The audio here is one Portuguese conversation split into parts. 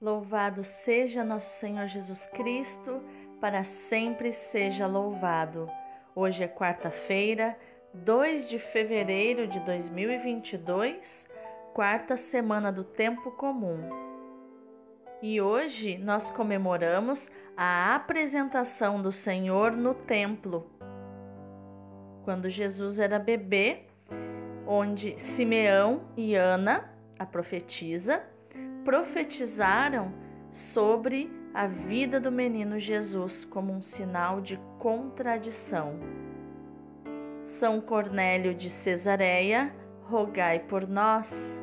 Louvado seja nosso Senhor Jesus Cristo, para sempre seja louvado. Hoje é quarta-feira, 2 de fevereiro de 2022, quarta semana do tempo comum. E hoje nós comemoramos a apresentação do Senhor no templo. Quando Jesus era bebê, onde Simeão e Ana, a profetisa, profetizaram sobre a vida do menino Jesus como um sinal de contradição. São Cornélio de Cesareia, rogai por nós.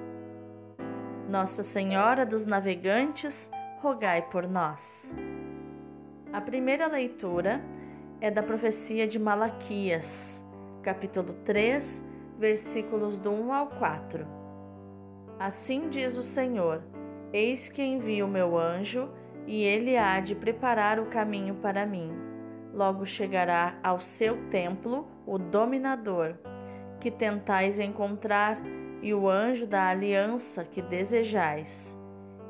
Nossa Senhora dos Navegantes, rogai por nós. A primeira leitura é da profecia de Malaquias, capítulo 3, versículos do 1 ao 4. Assim diz o Senhor: Eis que envio meu anjo, e ele há de preparar o caminho para mim. Logo chegará ao seu templo o dominador, que tentais encontrar, e o anjo da aliança que desejais.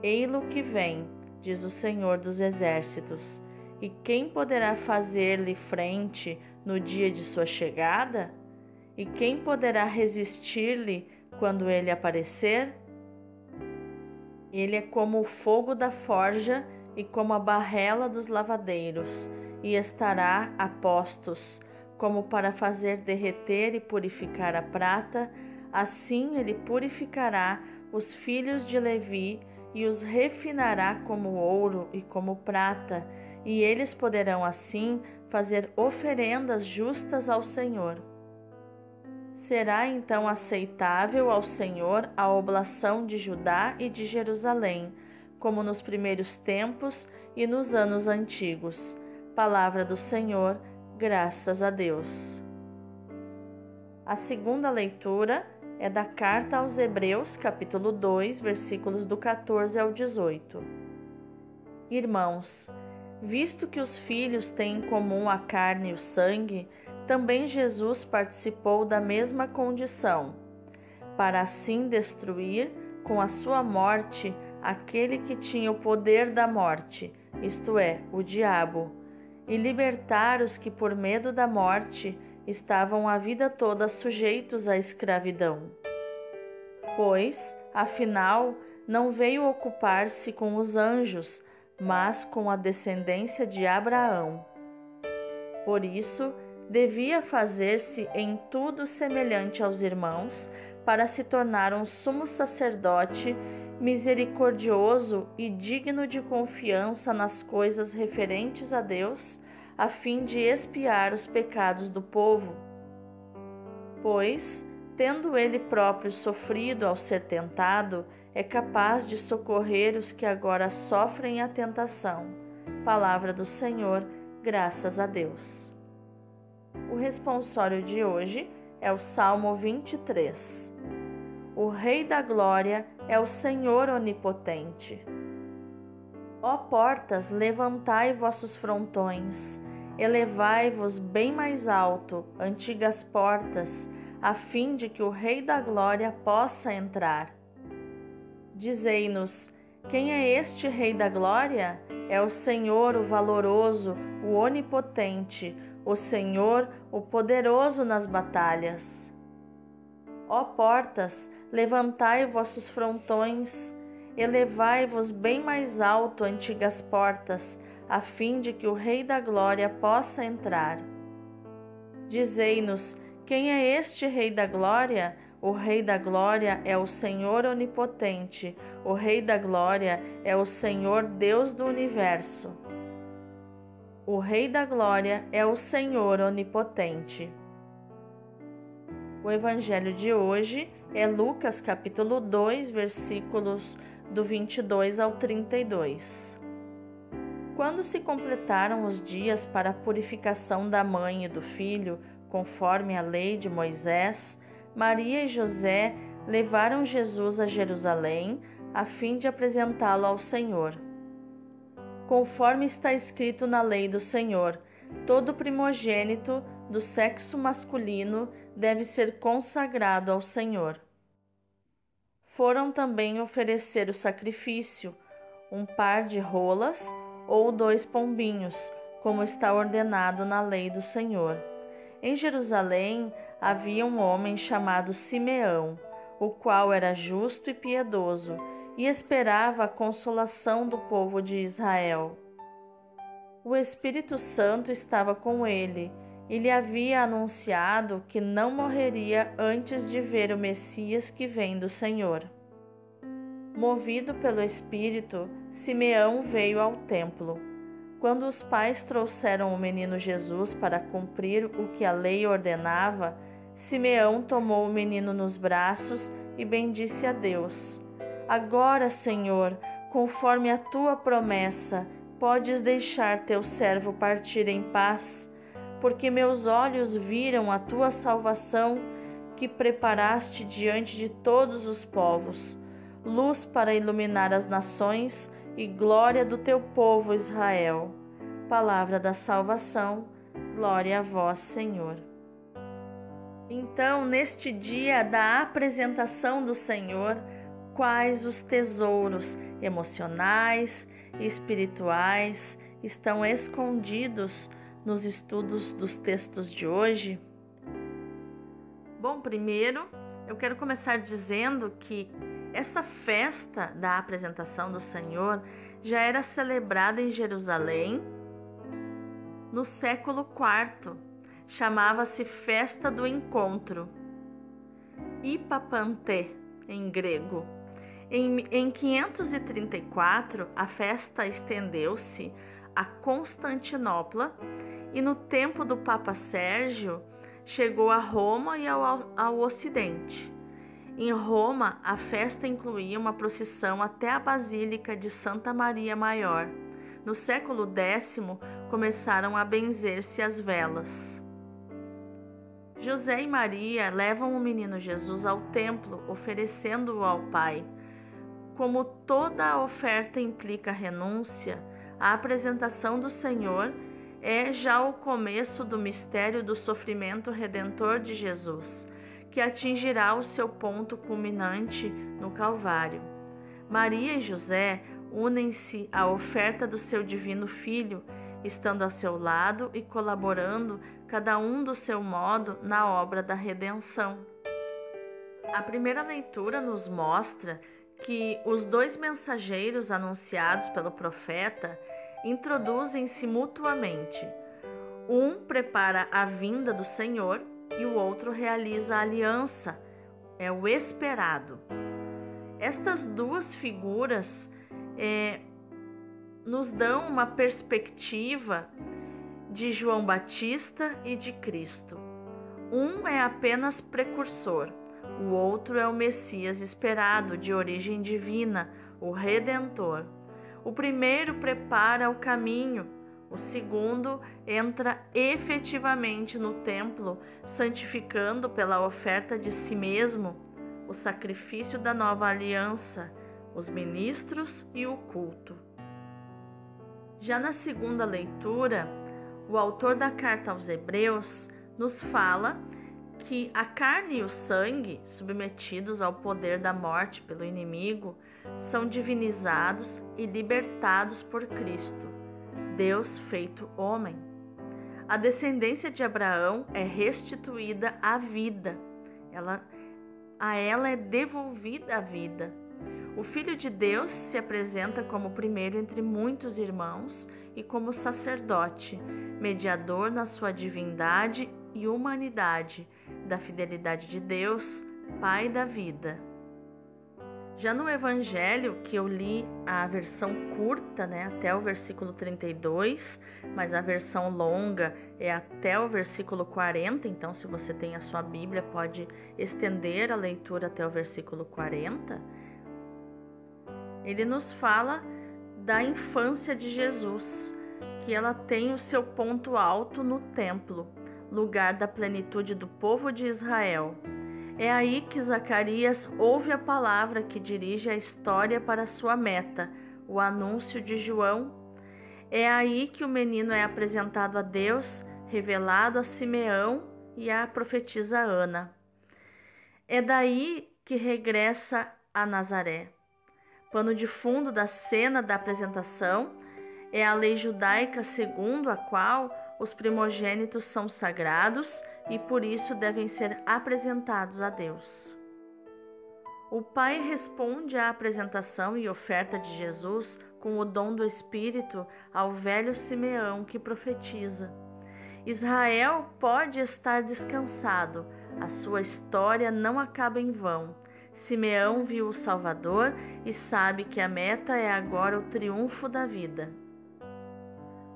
Ei-lo que vem, diz o Senhor dos Exércitos. E quem poderá fazer-lhe frente no dia de sua chegada? E quem poderá resistir-lhe quando ele aparecer? Ele é como o fogo da forja e como a barrela dos lavadeiros, e estará a postos, como para fazer derreter e purificar a prata, assim ele purificará os filhos de Levi e os refinará como ouro e como prata, e eles poderão assim fazer oferendas justas ao Senhor. Será então aceitável ao Senhor a oblação de Judá e de Jerusalém, como nos primeiros tempos e nos anos antigos. Palavra do Senhor, graças a Deus. A segunda leitura é da carta aos Hebreus, capítulo 2, versículos do 14 ao 18. Irmãos, visto que os filhos têm em comum a carne e o sangue, também Jesus participou da mesma condição, para assim destruir com a sua morte aquele que tinha o poder da morte, isto é, o diabo, e libertar os que por medo da morte estavam a vida toda sujeitos à escravidão. Pois, afinal, não veio ocupar-se com os anjos, mas com a descendência de Abraão. Por isso, devia fazer-se em tudo semelhante aos irmãos, para se tornar um sumo sacerdote misericordioso e digno de confiança nas coisas referentes a Deus, a fim de expiar os pecados do povo. Pois, tendo ele próprio sofrido ao ser tentado, é capaz de socorrer os que agora sofrem a tentação. Palavra do Senhor, graças a Deus. O responsório de hoje é o Salmo 23. O Rei da Glória é o Senhor Onipotente. Ó portas, levantai vossos frontões, elevai-vos bem mais alto, antigas portas, a fim de que o Rei da Glória possa entrar. Dizei-nos: quem é este Rei da Glória? É o Senhor, o valoroso, o onipotente, o Senhor, o poderoso nas batalhas. Ó portas, levantai vossos frontões, elevai-vos bem mais alto, antigas portas, a fim de que o Rei da Glória possa entrar. Dizei-nos: quem é este Rei da Glória? O Rei da Glória é o Senhor Onipotente, o Rei da Glória é o Senhor Deus do universo. O Rei da Glória é o Senhor Onipotente. O evangelho de hoje é Lucas capítulo 2, versículos do 22 ao 32. Quando se completaram os dias para a purificação da mãe e do filho, conforme a lei de Moisés, Maria e José levaram Jesus a Jerusalém a fim de apresentá-lo ao Senhor conforme está escrito na lei do Senhor. Todo primogênito do sexo masculino deve ser consagrado ao Senhor. Foram também oferecer o sacrifício, um par de rolas ou dois pombinhos, como está ordenado na lei do Senhor. Em Jerusalém havia um homem chamado Simeão, o qual era justo e piedoso e esperava a consolação do povo de Israel. O Espírito Santo estava com ele e lhe havia anunciado que não morreria antes de ver o Messias que vem do Senhor. Movido pelo Espírito, Simeão veio ao templo. Quando os pais trouxeram o menino Jesus para cumprir o que a lei ordenava, Simeão tomou o menino nos braços e bendisse a Deus. Agora, Senhor, conforme a tua promessa, podes deixar teu servo partir em paz, porque meus olhos viram a tua salvação que preparaste diante de todos os povos, luz para iluminar as nações e glória do teu povo Israel. Palavra da salvação, glória a vós, Senhor. Então, neste dia da apresentação do Senhor, quais os tesouros emocionais e espirituais estão escondidos nos estudos dos textos de hoje? Bom, primeiro eu quero começar dizendo que esta festa da apresentação do Senhor já era celebrada em Jerusalém no século IV. Chamava-se Festa do Encontro. Ipapante, em grego. Em, em 534, a festa estendeu-se a Constantinopla e no tempo do Papa Sérgio chegou a Roma e ao, ao Ocidente. Em Roma, a festa incluía uma procissão até a Basílica de Santa Maria Maior. No século X, começaram a benzer-se as velas. José e Maria levam o menino Jesus ao templo, oferecendo-o ao Pai. Como toda oferta implica renúncia, a apresentação do Senhor é já o começo do mistério do sofrimento redentor de Jesus, que atingirá o seu ponto culminante no Calvário. Maria e José unem-se à oferta do seu divino Filho, estando ao seu lado e colaborando, cada um do seu modo, na obra da redenção. A primeira leitura nos mostra que os dois mensageiros anunciados pelo profeta introduzem-se mutuamente. Um prepara a vinda do Senhor e o outro realiza a aliança, é o esperado. Estas duas figuras é, nos dão uma perspectiva de João Batista e de Cristo. Um é apenas precursor o outro é o Messias esperado, de origem divina, o Redentor. O primeiro prepara o caminho, o segundo entra efetivamente no templo, santificando pela oferta de si mesmo o sacrifício da nova aliança, os ministros e o culto. Já na segunda leitura, o autor da carta aos Hebreus nos fala que a carne e o sangue, submetidos ao poder da morte pelo inimigo, são divinizados e libertados por Cristo, Deus feito homem. A descendência de Abraão é restituída à vida, ela, a ela é devolvida a vida. O Filho de Deus se apresenta como primeiro entre muitos irmãos e como sacerdote, mediador na sua divindade e humanidade, da fidelidade de Deus, Pai da vida. Já no Evangelho, que eu li a versão curta, né, até o versículo 32, mas a versão longa é até o versículo 40, então se você tem a sua Bíblia, pode estender a leitura até o versículo 40. Ele nos fala da infância de Jesus, que ela tem o seu ponto alto no templo lugar da plenitude do povo de Israel. É aí que Zacarias ouve a palavra que dirige a história para sua meta, o anúncio de João. É aí que o menino é apresentado a Deus, revelado a Simeão e à profetisa Ana. É daí que regressa a Nazaré. Pano de fundo da cena da apresentação é a lei judaica segundo a qual os primogênitos são sagrados e por isso devem ser apresentados a Deus. O pai responde à apresentação e oferta de Jesus com o dom do Espírito ao velho Simeão que profetiza. Israel pode estar descansado, a sua história não acaba em vão. Simeão viu o Salvador e sabe que a meta é agora o triunfo da vida.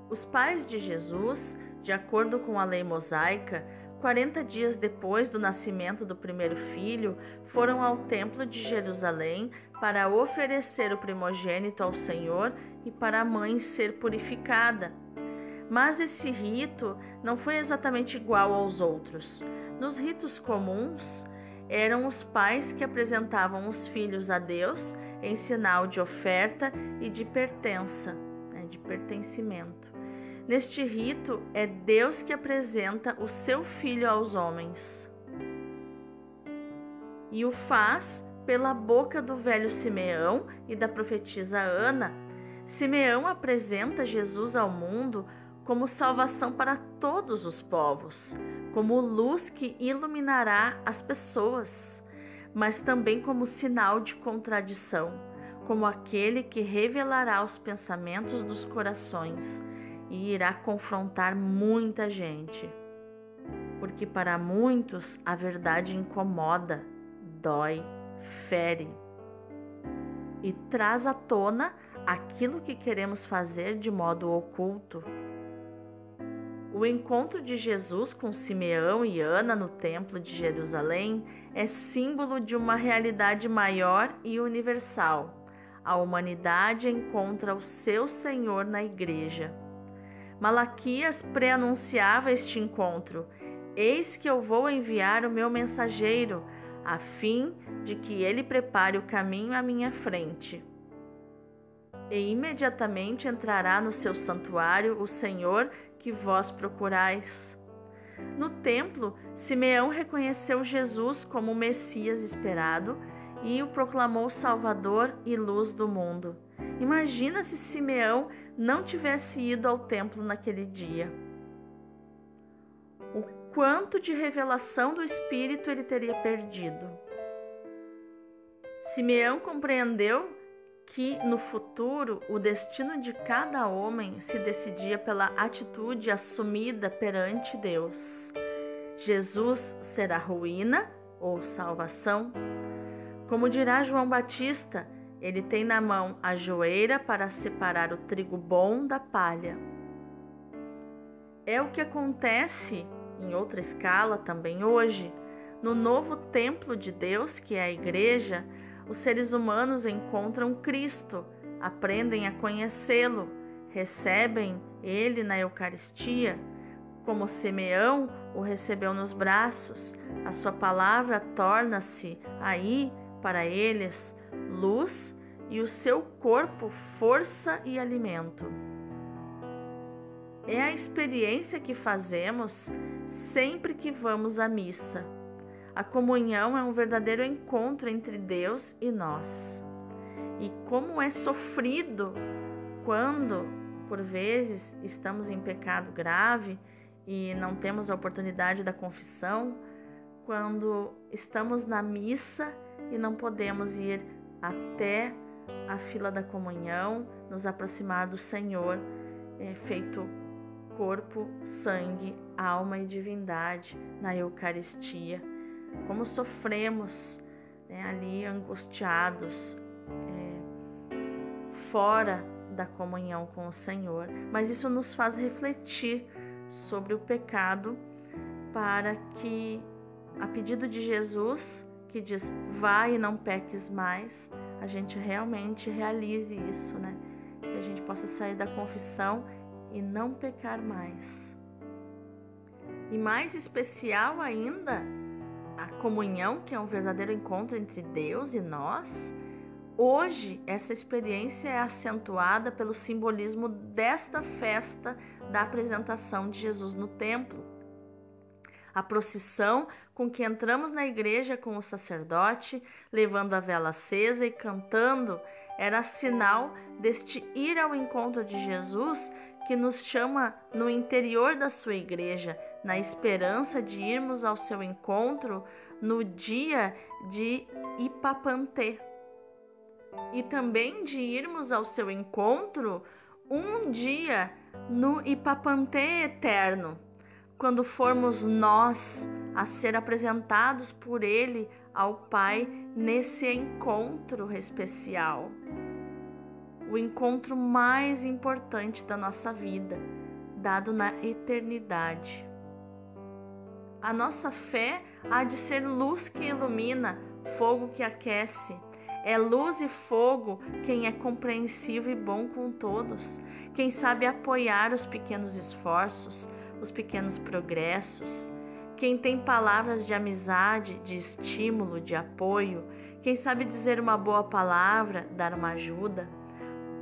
Os pais de Jesus, de acordo com a lei mosaica, 40 dias depois do nascimento do primeiro filho, foram ao Templo de Jerusalém para oferecer o primogênito ao Senhor e para a mãe ser purificada. Mas esse rito não foi exatamente igual aos outros. Nos ritos comuns, eram os pais que apresentavam os filhos a Deus em sinal de oferta e de pertença, né, de pertencimento. Neste rito, é Deus que apresenta o seu filho aos homens. E o faz pela boca do velho Simeão e da profetisa Ana. Simeão apresenta Jesus ao mundo como salvação para todos os povos, como luz que iluminará as pessoas, mas também como sinal de contradição, como aquele que revelará os pensamentos dos corações e irá confrontar muita gente. Porque para muitos a verdade incomoda, dói, fere e traz à tona aquilo que queremos fazer de modo oculto o encontro de Jesus com Simeão e Ana no Templo de Jerusalém é símbolo de uma realidade maior e universal. A humanidade encontra o seu Senhor na igreja. Malaquias preanunciava este encontro: Eis que eu vou enviar o meu mensageiro, a fim de que ele prepare o caminho à minha frente. E imediatamente entrará no seu santuário o Senhor que vós procurais. No templo, Simeão reconheceu Jesus como o Messias esperado e o proclamou Salvador e luz do mundo. Imagina se Simeão não tivesse ido ao templo naquele dia. O quanto de revelação do Espírito ele teria perdido. Simeão compreendeu que no futuro o destino de cada homem se decidia pela atitude assumida perante Deus. Jesus será ruína ou salvação? Como dirá João Batista, ele tem na mão a joeira para separar o trigo bom da palha. É o que acontece em outra escala também hoje. No novo templo de Deus, que é a igreja, os seres humanos encontram Cristo, aprendem a conhecê-lo, recebem ele na Eucaristia, como Simeão o recebeu nos braços, a sua palavra torna-se aí para eles luz e o seu corpo força e alimento. É a experiência que fazemos sempre que vamos à missa a comunhão é um verdadeiro encontro entre Deus e nós. E como é sofrido quando, por vezes, estamos em pecado grave e não temos a oportunidade da confissão, quando estamos na missa e não podemos ir até a fila da comunhão, nos aproximar do Senhor, é, feito corpo, sangue, alma e divindade na Eucaristia como sofremos né, ali angustiados, é, fora da comunhão com o Senhor. Mas isso nos faz refletir sobre o pecado para que, a pedido de Jesus, que diz vai e não peques mais, a gente realmente realize isso, né? Que a gente possa sair da confissão e não pecar mais. E mais especial ainda, a comunhão, que é um verdadeiro encontro entre Deus e nós, hoje essa experiência é acentuada pelo simbolismo desta festa da apresentação de Jesus no templo. A procissão com que entramos na igreja com o sacerdote, levando a vela acesa e cantando, era sinal deste ir ao encontro de Jesus que nos chama no interior da sua igreja, na esperança de irmos ao seu encontro no dia de Ipapantê. E também de irmos ao seu encontro um dia no Ipapantê eterno, quando formos nós a ser apresentados por Ele ao Pai nesse encontro especial o encontro mais importante da nossa vida, dado na eternidade. A nossa fé há de ser luz que ilumina, fogo que aquece. É luz e fogo quem é compreensivo e bom com todos, quem sabe apoiar os pequenos esforços, os pequenos progressos, quem tem palavras de amizade, de estímulo, de apoio, quem sabe dizer uma boa palavra, dar uma ajuda.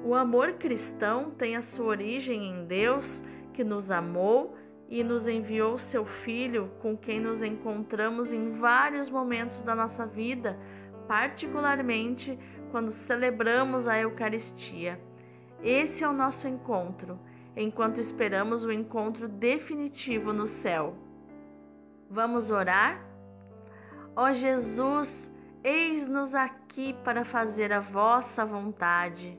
O amor cristão tem a sua origem em Deus, que nos amou e nos enviou seu Filho, com quem nos encontramos em vários momentos da nossa vida, particularmente quando celebramos a Eucaristia. Esse é o nosso encontro, enquanto esperamos o encontro definitivo no céu. Vamos orar? Ó Jesus, eis-nos aqui para fazer a vossa vontade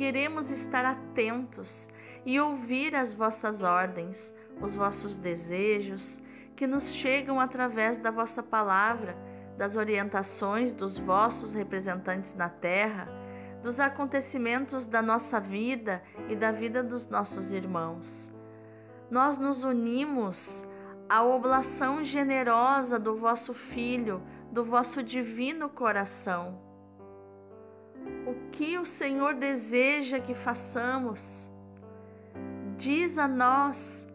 queremos estar atentos e ouvir as vossas ordens, os vossos desejos, que nos chegam através da vossa palavra, das orientações dos vossos representantes na terra, dos acontecimentos da nossa vida e da vida dos nossos irmãos. Nós nos unimos à oblação generosa do vosso Filho, do vosso divino coração o que o Senhor deseja que façamos. Diz a nós,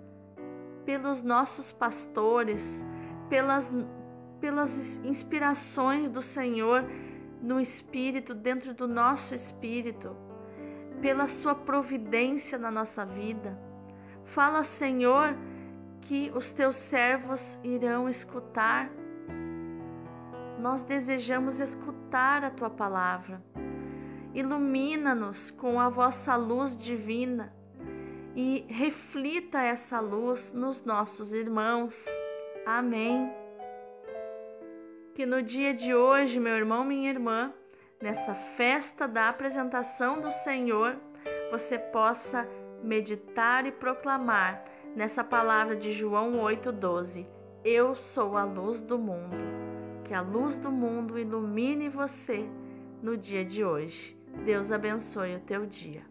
pelos nossos pastores, pelas, pelas inspirações do Senhor no Espírito, dentro do nosso espírito, pela Sua providência na nossa vida. Fala, Senhor, que os teus servos irão escutar. Nós desejamos escutar a tua palavra ilumina-nos com a vossa luz divina e reflita essa luz nos nossos irmãos. Amém. Que no dia de hoje, meu irmão, minha irmã, nessa festa da apresentação do Senhor, você possa meditar e proclamar nessa palavra de João 8,12: Eu sou a luz do mundo. Que a luz do mundo ilumine você no dia de hoje. Deus abençoe o teu dia.